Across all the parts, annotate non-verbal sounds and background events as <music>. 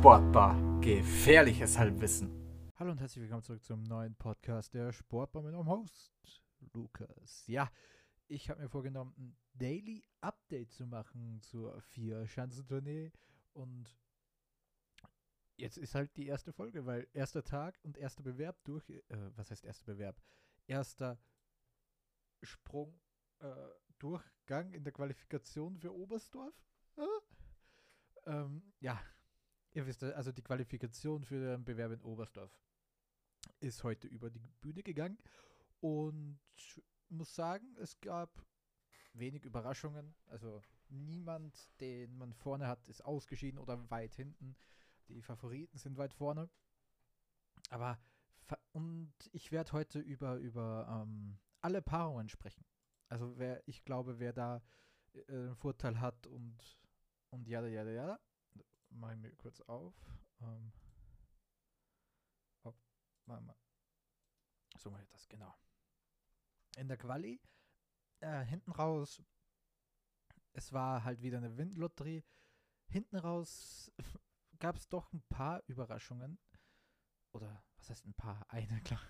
Sportbar. Gefährliches Halbwissen. Hallo und herzlich willkommen zurück zum neuen Podcast der Sportbar mit eurem Host Lukas. Ja, ich habe mir vorgenommen, ein Daily Update zu machen zur Vier-Schanzentournee und jetzt ist halt die erste Folge, weil erster Tag und erster Bewerb durch, äh, was heißt erster Bewerb? Erster Sprung, äh, Durchgang in der Qualifikation für Oberstdorf. Äh? Ähm, ja, ihr wisst, also die Qualifikation für den Bewerb in Oberstdorf ist heute über die Bühne gegangen und muss sagen, es gab wenig Überraschungen. Also niemand, den man vorne hat, ist ausgeschieden oder weit hinten. Die Favoriten sind weit vorne. Aber und ich werde heute über, über ähm, alle Paarungen sprechen. Also wer, ich glaube, wer da äh, einen Vorteil hat und und ja, ja, ja. Mach ich mir kurz auf. Ähm, oh, mal, mal. So mache ich das, genau. In der Quali, äh, hinten raus, es war halt wieder eine Windlotterie. Hinten raus <laughs> gab es doch ein paar Überraschungen. Oder was heißt ein paar? <laughs> Eine, klar.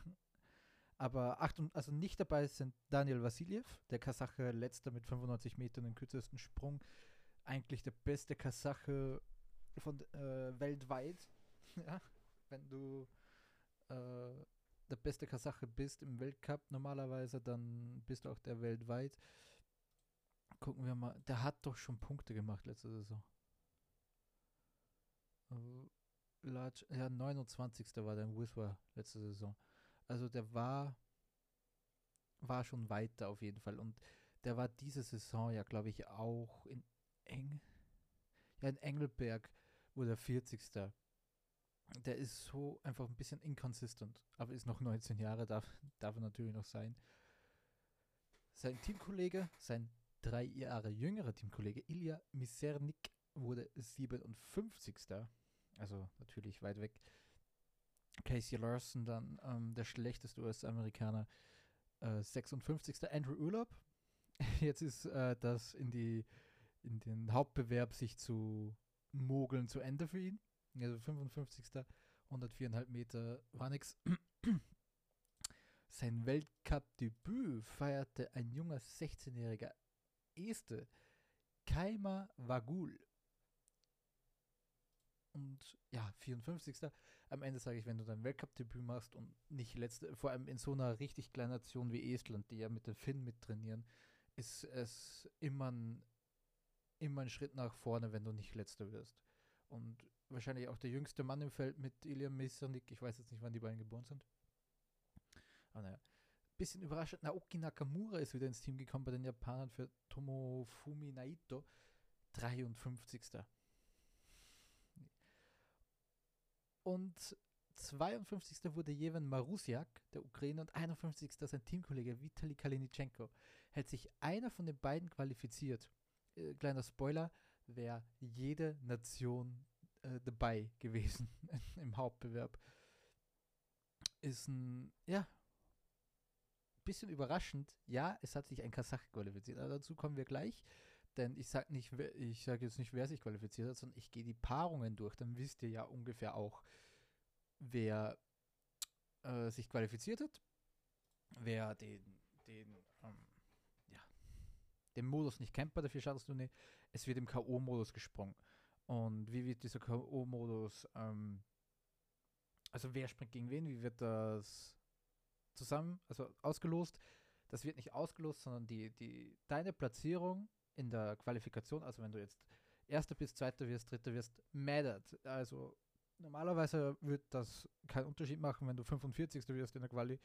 Aber Achtung, also nicht dabei sind Daniel Vasiljev, der Kasache letzter mit 95 Metern den kürzesten Sprung eigentlich der beste Kasache von äh, weltweit. <laughs> ja, wenn du äh, der beste Kasache bist im Weltcup normalerweise, dann bist du auch der weltweit. Gucken wir mal, der hat doch schon Punkte gemacht letzte Saison. Uh, large, ja, 29. war der in Whisper letzte Saison. Also der war war schon weiter auf jeden Fall und der war diese Saison ja, glaube ich, auch in Eng. Ja, in Engelberg wurde er 40. Der ist so einfach ein bisschen inconsistent, aber ist noch 19 Jahre, darf, darf er natürlich noch sein. Sein Teamkollege, sein drei Jahre jüngerer Teamkollege Ilya Misernik wurde 57. Also natürlich weit weg. Casey Larson dann ähm, der schlechteste US-Amerikaner, äh, 56. Andrew Urlaub. <laughs> Jetzt ist äh, das in die in den Hauptbewerb sich zu mogeln zu Ende für ihn. Also 55. 104,5 Meter war nix. Sein Weltcup-Debüt feierte ein junger 16-jähriger Este, Kaima Wagul. Und ja, 54. Am Ende sage ich, wenn du dein Weltcup-Debüt machst und nicht letzte, vor allem in so einer richtig kleinen Nation wie Estland, die ja mit den Finn mittrainieren, ist es immer ein immer einen Schritt nach vorne, wenn du nicht letzter wirst. Und wahrscheinlich auch der jüngste Mann im Feld mit Ilya Mesanik. Ich weiß jetzt nicht, wann die beiden geboren sind. Aber naja. Bisschen überraschend. Naoki Nakamura ist wieder ins Team gekommen bei den Japanern für Tomofumi Naito. 53. Und 52. wurde Jeven Marusiak, der Ukraine, und 51. sein Teamkollege Vitali Kalinitschenko. Hätte sich einer von den beiden qualifiziert, äh, kleiner Spoiler, wäre jede Nation äh, dabei gewesen <laughs> im Hauptbewerb. Ist ein, ja, bisschen überraschend. Ja, es hat sich ein Kasach qualifiziert, aber dazu kommen wir gleich. Denn ich sage nicht, jetzt nicht, wer sich qualifiziert hat, sondern ich gehe die Paarungen durch. Dann wisst ihr ja ungefähr auch, wer äh, sich qualifiziert hat, wer den, den den Modus nicht kennt bei der Vier-Schattenstunde, es wird im K.O.-Modus gesprungen. Und wie wird dieser K.O.-Modus, ähm, also wer springt gegen wen, wie wird das zusammen, also ausgelost? Das wird nicht ausgelost, sondern die, die, deine Platzierung in der Qualifikation, also wenn du jetzt Erster bist, Zweiter wirst, Dritter wirst, mattert. Also normalerweise wird das keinen Unterschied machen, wenn du 45. wirst in der Quali,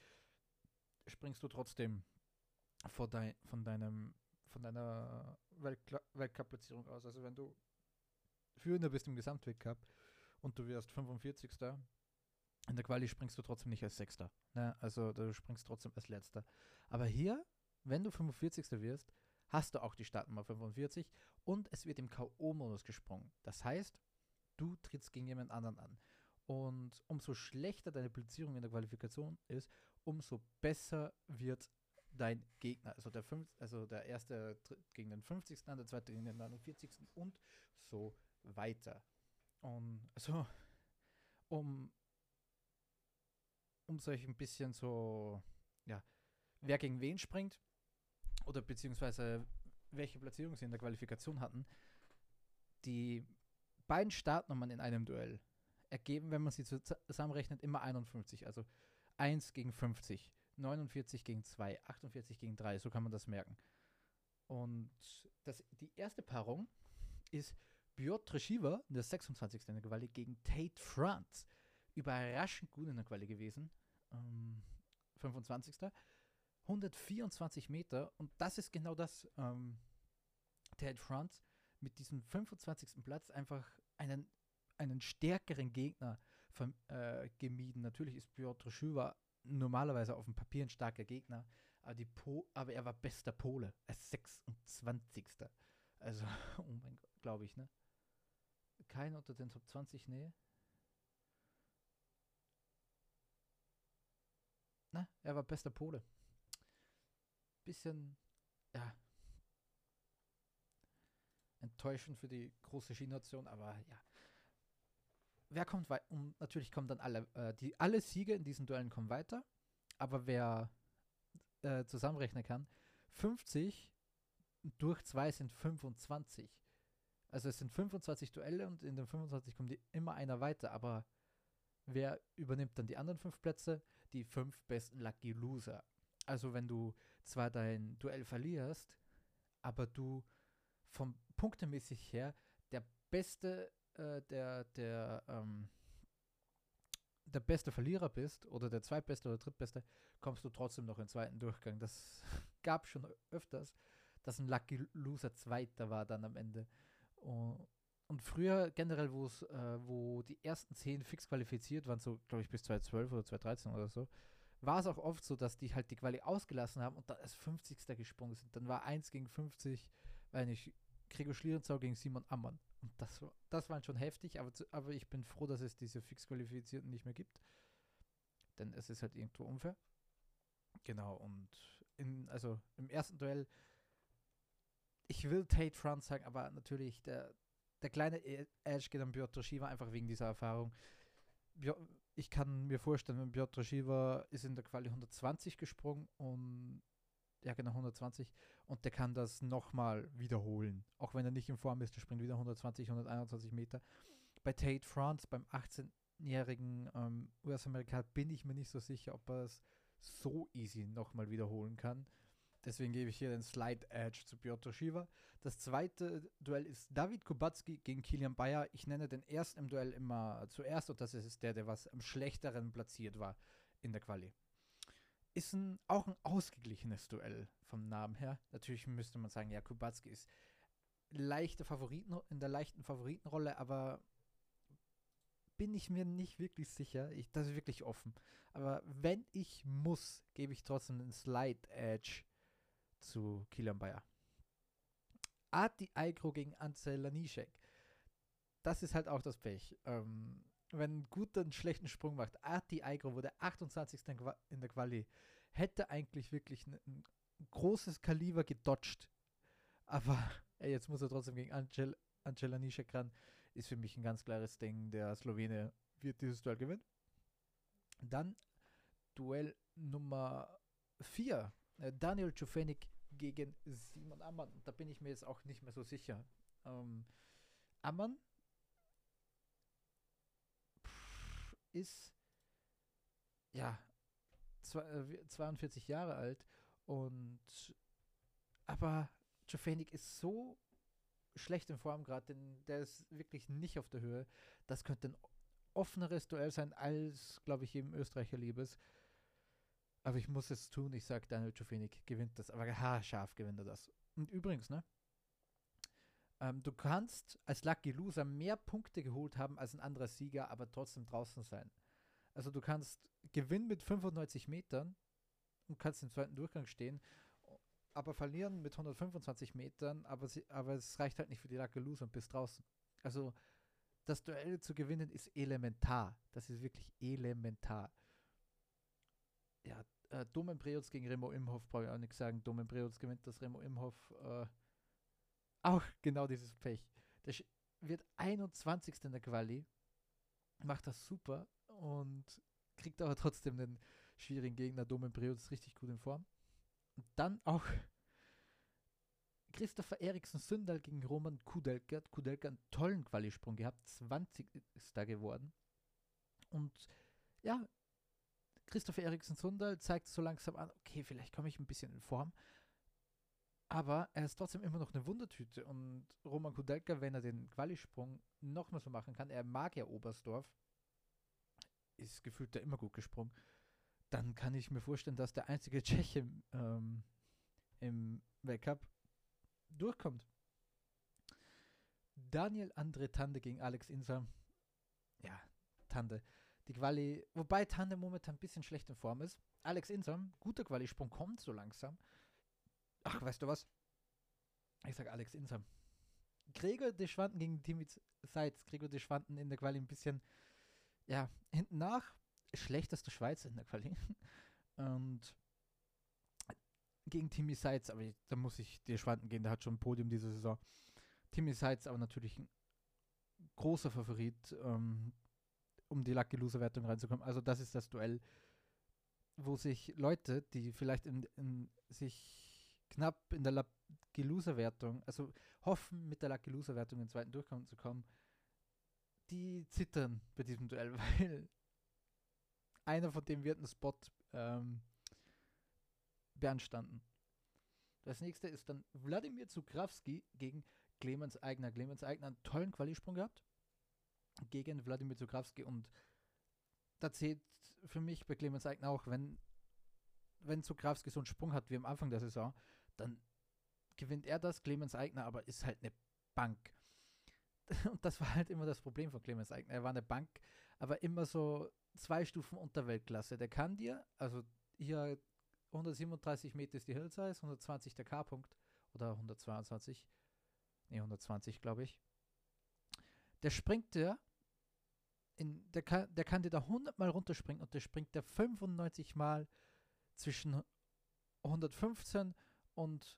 springst du trotzdem von, dein, von deinem von deiner Weltcup-Platzierung aus. Also wenn du Führender bist im Gesamtweltcup und du wirst 45. In der Quali springst du trotzdem nicht als Sechster. Ne? Also du springst trotzdem als Letzter. Aber hier, wenn du 45. wirst, hast du auch die Startnummer 45 und es wird im K.O.-Modus gesprungen. Das heißt, du trittst gegen jemand anderen an. Und umso schlechter deine Platzierung in der Qualifikation ist, umso besser wird dein Gegner. Also der, fünf, also der erste gegen den 50. an, der zweite gegen den 49. und so weiter. Und also, um, um solch ein bisschen so, ja, wer gegen wen springt oder beziehungsweise welche Platzierung sie in der Qualifikation hatten, die beiden Startnummern in einem Duell ergeben, wenn man sie zusammenrechnet, immer 51. Also 1 gegen 50, 49 gegen 2, 48 gegen 3, so kann man das merken. Und das, die erste Paarung ist Piotr Shiva, der 26. in der Quali, gegen Tate France. Überraschend gut in der Quali gewesen. Ähm, 25. 124 Meter und das ist genau das. Ähm, Tate France mit diesem 25. Platz einfach einen, einen stärkeren Gegner äh, gemieden. Natürlich ist Piotr Schüwer normalerweise auf dem Papier ein starker Gegner, aber, die po aber er war bester Pole, als 26. Also, <laughs> oh mein Gott, glaube ich, ne? Kein unter den Top 20, nee. Na, er war bester Pole. Bisschen, ja, enttäuschend für die große Skination, aber ja. Wer kommt weiter? Und natürlich kommen dann alle, äh, die, alle Siege in diesen Duellen kommen weiter, aber wer äh, zusammenrechnen kann, 50 durch 2 sind 25. Also es sind 25 Duelle und in den 25 kommt immer einer weiter, aber wer übernimmt dann die anderen fünf Plätze? Die fünf besten Lucky Loser. Also wenn du zwar dein Duell verlierst, aber du vom punktemäßig her der beste, äh, der, der, ähm, der beste Verlierer bist oder der zweitbeste oder drittbeste, kommst du trotzdem noch im zweiten Durchgang. Das <laughs> gab schon öfters, dass ein Lucky Loser Zweiter war dann am Ende. Und früher generell, wo es, äh, wo die ersten zehn fix qualifiziert waren, so glaube ich bis 2012 oder 2013 oder so, war es auch oft so, dass die halt die Quali ausgelassen haben und dann als 50. gesprungen sind. Dann war 1 gegen 50, weil nicht Gregor Schlierenzau gegen Simon Ammann. Und das, das war schon heftig, aber, aber ich bin froh, dass es diese Fix-Qualifizierten nicht mehr gibt. Denn es ist halt irgendwo unfair. Genau, und in, also im ersten Duell, ich will Tate Franz sagen, aber natürlich der, der kleine e-, Edge geht an Piotr Shiva einfach wegen dieser Erfahrung. Ich kann mir vorstellen, wenn Piotr Shiva ist in der Quali 120 gesprungen und ja genau 120 und der kann das nochmal wiederholen. Auch wenn er nicht in Form ist, der springt wieder 120, 121 Meter. Bei Tate France, beim 18-jährigen ähm, US-Amerikaner, bin ich mir nicht so sicher, ob er es so easy nochmal wiederholen kann. Deswegen gebe ich hier den Slide Edge zu Piotr Shiva. Das zweite Duell ist David Kubacki gegen Kilian Bayer. Ich nenne den ersten im Duell immer zuerst und das ist der, der was am schlechteren platziert war in der Quali ist ein, auch ein ausgeglichenes Duell vom Namen her. Natürlich müsste man sagen, ja, Kubacki ist leichte Favoriten, in der leichten Favoritenrolle, aber bin ich mir nicht wirklich sicher. Ich, das ist wirklich offen. Aber wenn ich muss, gebe ich trotzdem einen Slide Edge zu Kilian Bayer. Ati Aigro gegen Ansel Laniszek. Das ist halt auch das Pech. Ähm, wenn ein guter einen schlechten Sprung macht. Arti Aigro wurde 28. in der Quali. Hätte eigentlich wirklich ein, ein großes Kaliber gedodged. Aber <laughs> ey, jetzt muss er trotzdem gegen Angel, Angela Nischek ran. Ist für mich ein ganz klares Ding. Der Slowene wird dieses Duell gewinnen. Dann Duell Nummer 4. Äh, Daniel Czufenik gegen Simon Ammann. Da bin ich mir jetzt auch nicht mehr so sicher. Ähm, Ammann ist ja 42 äh, Jahre alt und aber Jofenik ist so schlecht in Form gerade, denn der ist wirklich nicht auf der Höhe. Das könnte ein offeneres Duell sein, als, glaube ich, jedem Österreicher liebes. Aber ich muss es tun. Ich sage, Daniel Jofenik gewinnt das. Aber haarscharf gewinnt er das. Und übrigens, ne? Ähm, du kannst als Lucky Loser mehr Punkte geholt haben als ein anderer Sieger, aber trotzdem draußen sein. Also du kannst gewinnen mit 95 Metern und kannst im zweiten Durchgang stehen, aber verlieren mit 125 Metern, aber, sie, aber es reicht halt nicht für die Lucky Loser und bist draußen. Also das Duell zu gewinnen ist elementar. Das ist wirklich elementar. Ja, äh, Domen Preutz gegen Remo Imhoff brauche ich auch nichts sagen. Domen Preutz gewinnt das Remo Imhoff. Äh, auch genau dieses Pech. Der wird 21. in der Quali, macht das super und kriegt aber trotzdem den schwierigen Gegner. Domen Breus ist richtig gut in Form. Und dann auch Christopher Eriksen Sündal gegen Roman Kudelka. Kudelka einen tollen Qualisprung gehabt, 20 ist da geworden. Und ja, Christopher Eriksen Sundal zeigt so langsam an, okay, vielleicht komme ich ein bisschen in Form. Aber er ist trotzdem immer noch eine Wundertüte. Und Roman Kudelka, wenn er den Qualisprung noch mal so machen kann, er mag ja Oberstdorf, ist gefühlt da immer gut gesprungen, dann kann ich mir vorstellen, dass der einzige Tscheche ähm, im Weltcup durchkommt. Daniel Andre Tande gegen Alex Inser. Ja, Tande. Die Quali, wobei Tande momentan ein bisschen schlecht in Form ist. Alex Inser, guter Qualisprung, kommt so langsam. Ach, weißt du was? Ich sag Alex Inser. Gregor de Schwanden gegen Timmy Seitz. Gregor de Schwanden in der Quali ein bisschen, ja, hinten nach. Schlechteste Schweizer in der Quali. <laughs> Und gegen Timmy Seitz, aber da muss ich dir Schwanden gehen, der hat schon ein Podium diese Saison. Timmy Seitz aber natürlich ein großer Favorit, ähm, um die Lucky Loser Wertung reinzukommen. Also das ist das Duell, wo sich Leute, die vielleicht in, in sich knapp in der Lucky Loser Wertung, also hoffen mit der Lucky Loser Wertung in den zweiten Durchgang zu kommen, die zittern bei diesem Duell, <laughs> weil einer von dem wird einen Spot ähm, beanstanden. Das nächste ist dann Wladimir Zukrawski gegen Clemens Eigner. Clemens Eigner einen tollen Qualisprung gehabt gegen Wladimir Zukrawski und da zählt für mich bei Clemens Eigner auch, wenn, wenn Zukrawski so einen Sprung hat wie am Anfang der Saison, dann gewinnt er das, Clemens Eigner aber ist halt eine Bank. <laughs> Und das war halt immer das Problem von Clemens Eigner. Er war eine Bank, aber immer so zwei Stufen unter Weltklasse. Der kann dir, also hier 137 Meter ist die Hill Size, 120 der K-Punkt oder 122, ne 120 glaube ich. Der springt der, in, der, kann, der kann dir da 100 Mal runterspringen und der springt der 95 Mal zwischen 115 und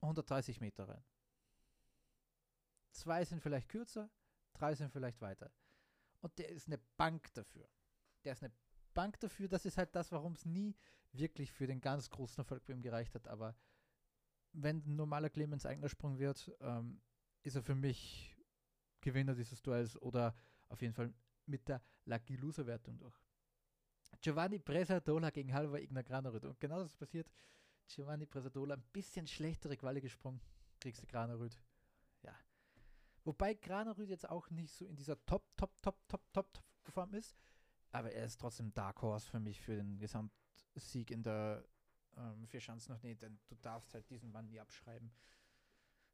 130 Meter rein. Zwei sind vielleicht kürzer, drei sind vielleicht weiter. Und der ist eine Bank dafür. Der ist eine Bank dafür. Das ist halt das, warum es nie wirklich für den ganz großen Erfolg bei ihm gereicht hat. Aber wenn ein normaler Clemens eigener Sprung wird, ähm, ist er für mich Gewinner dieses Duells oder auf jeden Fall mit der Lucky Loser Wertung durch. Giovanni Presadola gegen Halva Igna Granerud. Und genau das ist passiert. Giovanni Presadola ein bisschen schlechtere Quali gesprungen. Kriegst du Granerud. Ja. Wobei Granerud jetzt auch nicht so in dieser Top, Top, Top, Top, Top Form ist. Aber er ist trotzdem Dark Horse für mich für den Gesamtsieg in der ähm, vier Chancen noch nicht, denn du darfst halt diesen Mann nie abschreiben.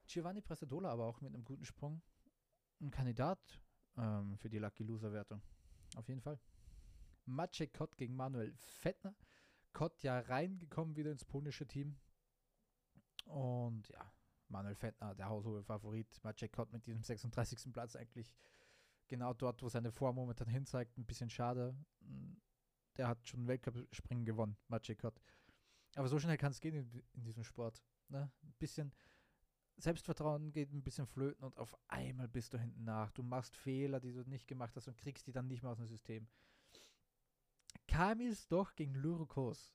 Giovanni Pressadola aber auch mit einem guten Sprung. Ein Kandidat ähm, für die Lucky Loser Wertung. Auf jeden Fall. Maciej Kott gegen Manuel Fettner. Kott ja reingekommen wieder ins polnische Team. Und ja, Manuel Fettner, der haushohe Favorit. Maciej Kott mit diesem 36. Platz eigentlich genau dort, wo seine Form momentan hinzeigt. Ein bisschen schade. Der hat schon Weltcup-Springen gewonnen, Machikot. Aber so schnell kann es gehen in, in, diesem Sport. Ne? Ein bisschen Selbstvertrauen geht ein bisschen flöten und auf einmal bist du hinten nach. Du machst Fehler, die du nicht gemacht hast und kriegst die dann nicht mehr aus dem System. Kamis doch gegen Lurukos.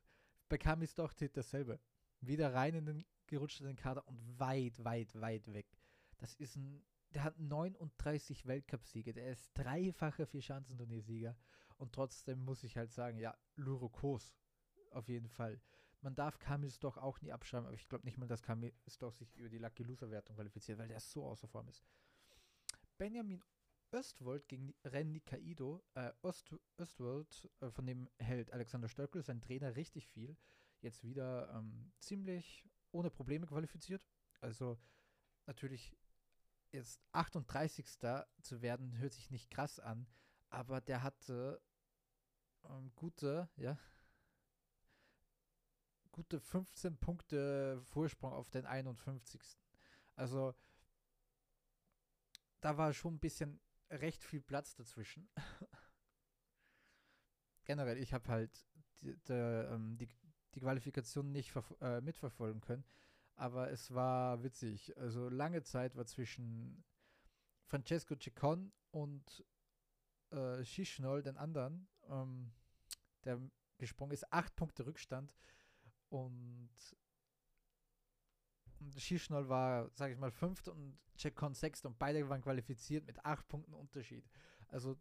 Bei Kamis doch dasselbe. Wieder rein in den gerutschten Kader und weit, weit, weit weg. Das ist ein der hat 39 Weltcupsiege, der ist dreifacher Vierschanzenturniersieger und trotzdem muss ich halt sagen, ja, Lurokos auf jeden Fall. Man darf Kamis doch auch nie abschreiben, aber ich glaube nicht mal, dass Kamis doch sich über die Lucky Loser Wertung qualifiziert, weil der so außer Form ist. Benjamin Östwold gegen Ren Nikaido. Äh, Ost, Östwold, äh, von dem hält Alexander Stöckel, sein Trainer, richtig viel. Jetzt wieder ähm, ziemlich ohne Probleme qualifiziert. Also natürlich jetzt 38. zu werden, hört sich nicht krass an, aber der hatte ähm, gute, ja, gute 15 Punkte Vorsprung auf den 51. Also da war schon ein bisschen recht viel Platz dazwischen. <laughs> Generell, ich habe halt die, die, ähm, die, die, Qualifikation nicht äh, mitverfolgen können. Aber es war witzig. Also lange Zeit war zwischen Francesco Ciccon und äh, Schischnol, den anderen, ähm, der gesprungen ist, acht Punkte Rückstand und, und Schischnol war, sage ich mal, fünfter und Ciccon sechster und beide waren qualifiziert mit acht Punkten Unterschied. Also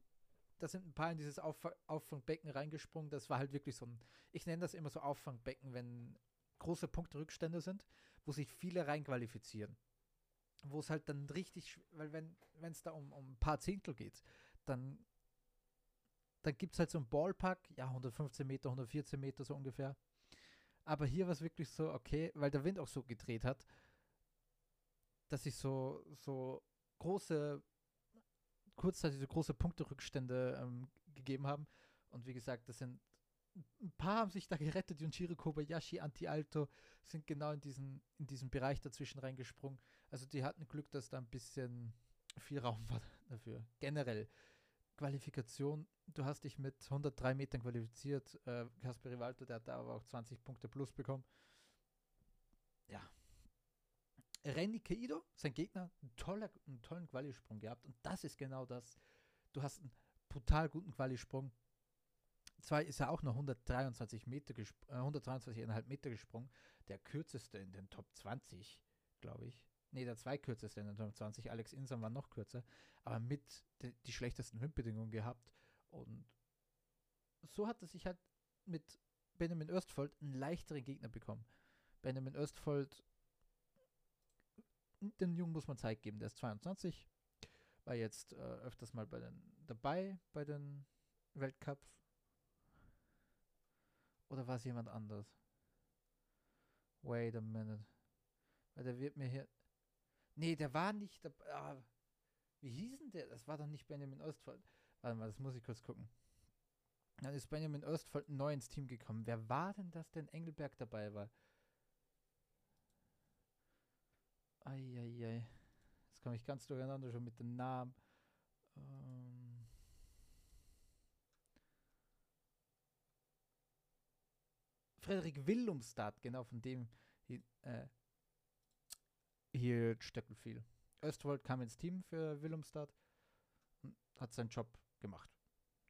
da sind ein paar in dieses Auff Auffangbecken reingesprungen. Das war halt wirklich so ein, ich nenne das immer so Auffangbecken, wenn große Punkterückstände sind, wo sich viele reinqualifizieren. Wo es halt dann richtig, weil wenn es da um, um ein paar Zehntel geht, dann, dann gibt es halt so ein Ballpark, ja, 115 Meter, 114 Meter so ungefähr. Aber hier war es wirklich so, okay, weil der Wind auch so gedreht hat, dass sich so, so große, kurzzeitig so große Punkterückstände ähm, gegeben haben. Und wie gesagt, das sind ein paar haben sich da gerettet. Junjiro Kobayashi, Anti-Alto sind genau in diesen, in diesen Bereich dazwischen reingesprungen. Also die hatten Glück, dass da ein bisschen viel Raum war <laughs> dafür. Generell Qualifikation, du hast dich mit 103 Metern qualifiziert. Äh, Kasper Rivalto, der hat da aber auch 20 Punkte plus bekommen. Ja. Renny Keido, sein Gegner, ein toller, einen tollen Qualisprung gehabt. Und das ist genau das. Du hast einen brutal guten Qualisprung zwar ist er auch noch 123 Meter äh, 123,5 Meter gesprungen, der kürzeste in den Top 20, glaube ich. Ne, der zweikürzeste in den Top 20. Alex Insam war noch kürzer, aber mit die, die schlechtesten Windbedingungen gehabt. Und so hat er sich halt mit Benjamin Östfold einen leichteren Gegner bekommen. Benjamin Östfold, den Jungen muss man Zeit geben, der ist 22, war jetzt äh, öfters mal bei den, dabei bei den Weltcups oder war es jemand anders? Wait a minute. Weil der wird mir hier. Nee, der war nicht dabei. Ah, wie hieß denn der? Das war doch nicht Benjamin Ostfold. Warte mal, das muss ich kurz gucken. Dann ist Benjamin Ostfold neu ins Team gekommen. Wer war denn das, denn Engelberg dabei war? Eieiei. Jetzt komme ich ganz durcheinander schon mit den Namen. Ähm. Frederik Willumstad, genau von dem äh, hier Stöckel fiel. Östwold kam ins Team für Willumstad und hat seinen Job gemacht,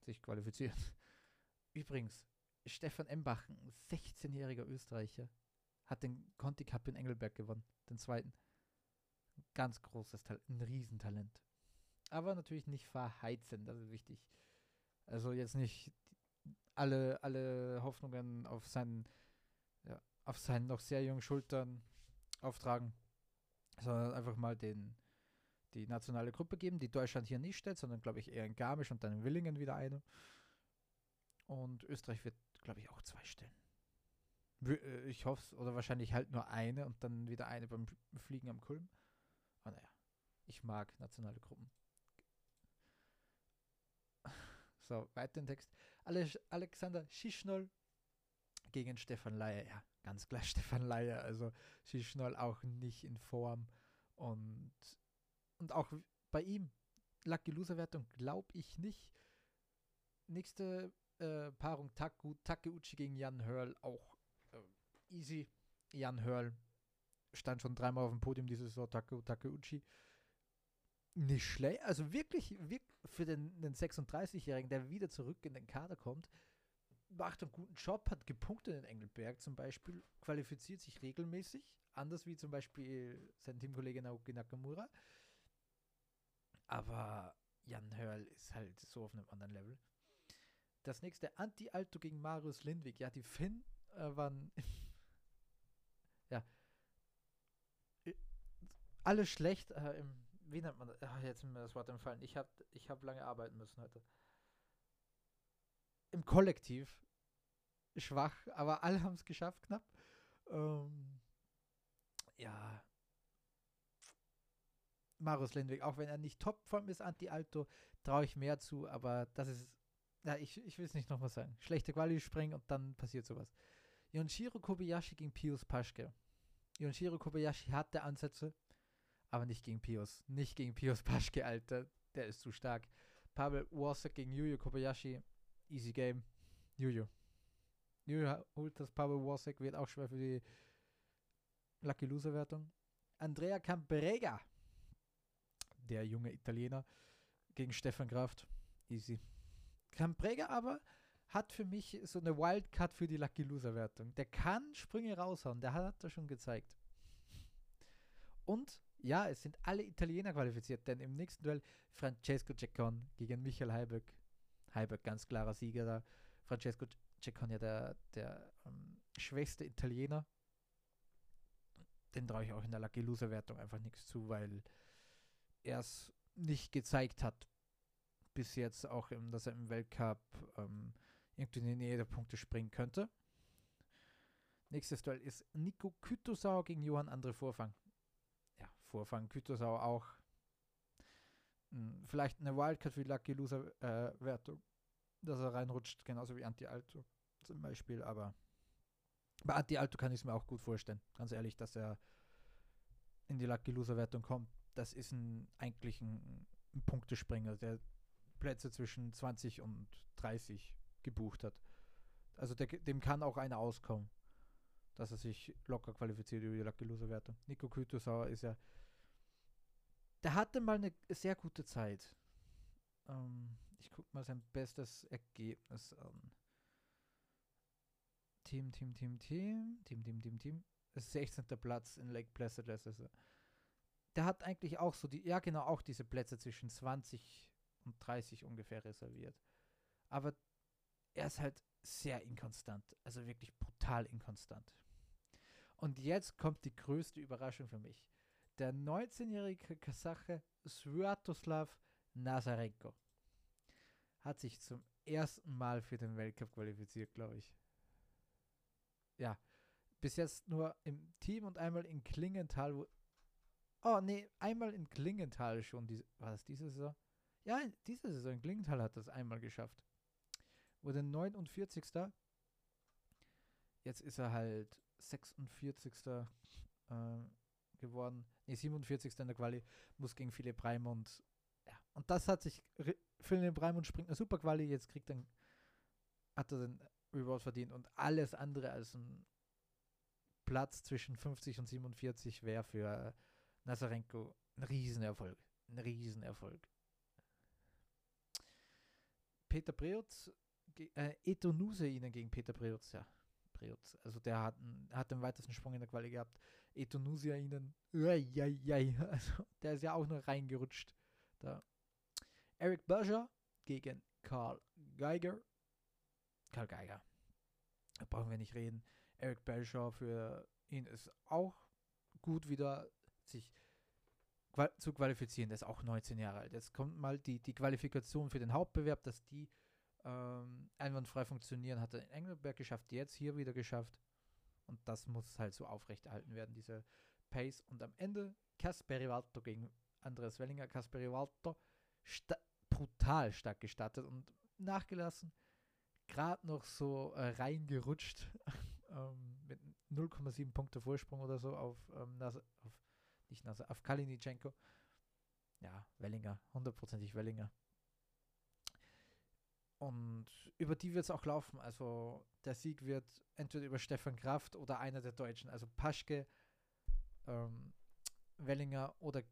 sich qualifiziert. <laughs> Übrigens, Stefan Embachen, 16-jähriger Österreicher, hat den Conti Cup in Engelberg gewonnen, den zweiten. Ganz großes Talent, ein Riesentalent. Aber natürlich nicht verheizen, das ist wichtig. Also jetzt nicht alle, alle Hoffnungen auf seinen, ja, auf seinen noch sehr jungen Schultern auftragen, sondern einfach mal den, die nationale Gruppe geben, die Deutschland hier nicht stellt, sondern glaube ich eher in Garmisch und dann in Willingen wieder eine. Und Österreich wird, glaube ich, auch zwei stellen. Äh, ich hoffe es, oder wahrscheinlich halt nur eine und dann wieder eine beim Fliegen am Kulm. Aber naja, ich mag nationale Gruppen. <laughs> So, weiter im Text. Alexander Schischnol gegen Stefan Leier. Ja, ganz klar <laughs> Stefan Leier. Also Schischnol auch nicht in Form. Und, und auch bei ihm, Lucky Loser Wertung, glaube ich nicht. Nächste äh, Paarung Taku, Takeuchi gegen Jan Hörl, auch äh, easy. Jan Hörl stand schon dreimal auf dem Podium dieses Saison, Taku, Takeuchi nicht schlecht. Also wirklich, wirklich für den, den 36-Jährigen, der wieder zurück in den Kader kommt, macht einen guten Job, hat gepunktet in Engelberg zum Beispiel, qualifiziert sich regelmäßig, anders wie zum Beispiel sein Teamkollege Naoki Nakamura. Aber Jan Hörl ist halt so auf einem anderen Level. Das nächste, Anti-Alto gegen Marius Lindwig. Ja, die Finn äh, waren. <laughs> ja. Äh, alle schlecht äh, im wie nennt man das? Ach, jetzt ist mir das Wort entfallen. Ich habe ich hab lange arbeiten müssen heute. Im Kollektiv schwach, aber alle haben es geschafft, knapp. Ähm, ja. Marius Lindwig, auch wenn er nicht Topform ist, Anti-Alto, traue ich mehr zu, aber das ist, ja, ich, ich will es nicht nochmal sagen. Schlechte Quali springen und dann passiert sowas. Yonshiro Kobayashi gegen Pius Paschke. Yonshiro Kobayashi hatte Ansätze, aber nicht gegen Pius. Nicht gegen Pius Paschke, Alter. Der ist zu stark. Pavel Warsack gegen Yuyo Kobayashi. Easy Game. Yuyo. Yuyo holt das Pavel Warsack, wird auch schwer für die Lucky Loser Wertung. Andrea Camperega. der junge Italiener, gegen Stefan Kraft. Easy. Campräger aber hat für mich so eine Wildcard für die Lucky Loser Wertung. Der kann Sprünge raushauen, der hat das schon gezeigt. Und ja, es sind alle Italiener qualifiziert, denn im nächsten Duell Francesco Ceccon gegen Michael Heiberg. Heiberg ganz klarer Sieger da. Francesco Ceccon ja der, der ähm, schwächste Italiener. Den traue ich auch in der Lucky Loser Wertung einfach nichts zu, weil er es nicht gezeigt hat bis jetzt auch, dass er im Weltcup ähm, irgendwie in die Nähe der Punkte springen könnte. Nächstes Duell ist Nico Kütosau gegen Johann Andre Vorfang. Ja, Vorfang, Kütosau auch. Hm, vielleicht eine Wildcard für die Lucky Loser äh, Wertung, dass er reinrutscht, genauso wie Anti Alto zum Beispiel, aber bei Anti Alto kann ich es mir auch gut vorstellen, ganz ehrlich, dass er in die Lucky Loser Wertung kommt. Das ist ein, eigentlich ein, ein Punktespringer, der Plätze zwischen 20 und 30 gebucht hat. Also der, dem kann auch einer auskommen, dass er sich locker qualifiziert über die Lucky Loser Wertung. Nico Kütosauer ist ja, der hatte mal eine sehr gute Zeit. Ähm, ich gucke mal sein bestes Ergebnis an. Team, Team, Team, Team, Team, Team, Team, Team. 16. Platz in Lake Placid. Ist, der hat eigentlich auch so die, ja genau, auch diese Plätze zwischen 20 und 30 ungefähr reserviert. Aber er ist halt sehr inkonstant, also wirklich brutal inkonstant. Und jetzt kommt die größte Überraschung für mich. Der 19-jährige Kasache Sviatoslav Nazarenko hat sich zum ersten Mal für den Weltcup qualifiziert, glaube ich. Ja, bis jetzt nur im Team und einmal in Klingenthal. Wo oh, nee, einmal in Klingenthal schon. Diese, war das diese Saison? Ja, diese Saison. Klingenthal hat das einmal geschafft wurde 49. Jetzt ist er halt 46. Äh, geworden. Ne, 47. in der Quali, muss gegen Philipp Raimund. Ja, und das hat sich, Philipp Raimund springt eine super Quali, jetzt kriegt er, hat er den Reward verdient und alles andere als ein Platz zwischen 50 und 47 wäre für Nazarenko ein Riesenerfolg. Ein Riesenerfolg. Peter Preutz äh, Eto ihnen gegen Peter Preutz, ja. Also der hat, hat den weitesten Sprung in der Quali gehabt. Eto ihnen, <laughs> also der ist ja auch noch reingerutscht. Da. Eric Berger gegen Karl Geiger. Karl Geiger. Da brauchen wir nicht reden. Eric Berger für ihn ist auch gut wieder sich zu qualifizieren. Der ist auch 19 Jahre alt. Jetzt kommt mal die, die Qualifikation für den Hauptbewerb, dass die ähm, einwandfrei funktionieren, hat er in Engelberg geschafft, jetzt hier wieder geschafft. Und das muss halt so aufrechterhalten werden, diese Pace. Und am Ende Kasperi Walter gegen Andreas Wellinger. Kasperi Walter sta brutal stark gestartet und nachgelassen. Gerade noch so äh, reingerutscht <laughs> ähm, mit 0,7 Punkte Vorsprung oder so auf, ähm, Nase, auf nicht Nase, auf Kalinitschenko. Ja, Wellinger, hundertprozentig Wellinger. Und über die wird es auch laufen. Also der Sieg wird entweder über Stefan Kraft oder einer der Deutschen, also Paschke, ähm, Wellinger oder,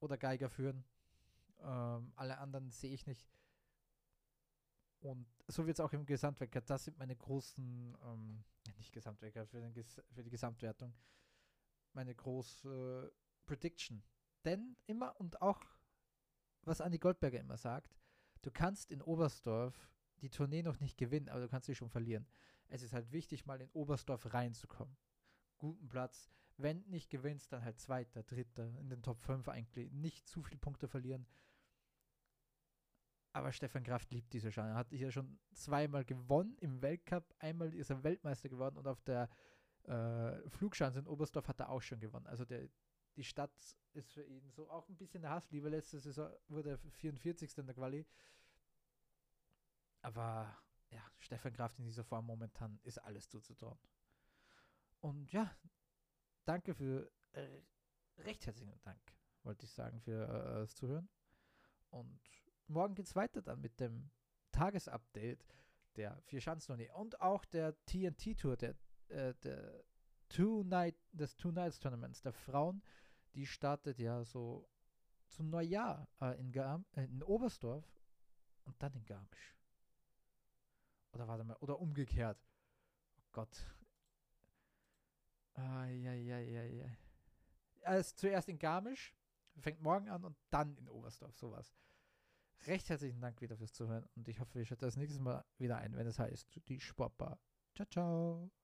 oder Geiger führen. Ähm, alle anderen sehe ich nicht. Und so wird es auch im Gesamtwecker. Das sind meine großen, ähm, nicht Gesamtwecker, für, für die Gesamtwertung, meine große Prediction. Denn immer und auch, was Andi Goldberger immer sagt, du kannst in Oberstdorf die Tournee noch nicht gewinnen, aber du kannst sie schon verlieren. Es ist halt wichtig, mal in Oberstdorf reinzukommen. Guten Platz. Wenn nicht gewinnst, dann halt Zweiter, Dritter, in den Top 5 eigentlich. Nicht zu viele Punkte verlieren. Aber Stefan Kraft liebt diese Chance. Er hat hier schon zweimal gewonnen im Weltcup. Einmal ist er Weltmeister geworden und auf der äh, Flugschanze in Oberstdorf hat er auch schon gewonnen. Also der, die Stadt ist für ihn so auch ein bisschen eine Hassliebe. Letzte Saison wurde er 44. in der Quali. Aber ja, Stefan Kraft in dieser Form momentan ist alles zuzutrauen. Und ja, danke für äh, recht herzlichen Dank, wollte ich sagen, für äh, das Zuhören. Und morgen geht es weiter dann mit dem Tagesupdate der vier Schanzentournee und auch der TNT Tour, der, äh, der Two Night, des Two Nights Tournaments der Frauen. Die startet ja so zum Neujahr äh, in, Garm, äh, in Oberstdorf und dann in Garmisch. Oder warte mal, oder umgekehrt. Oh Gott. Eieieiei. Also zuerst in Garmisch, fängt morgen an und dann in Oberstdorf, sowas. Recht herzlichen Dank wieder fürs Zuhören und ich hoffe, ihr schaltet das nächste Mal wieder ein, wenn es heißt, die Sportbar. Ciao, ciao.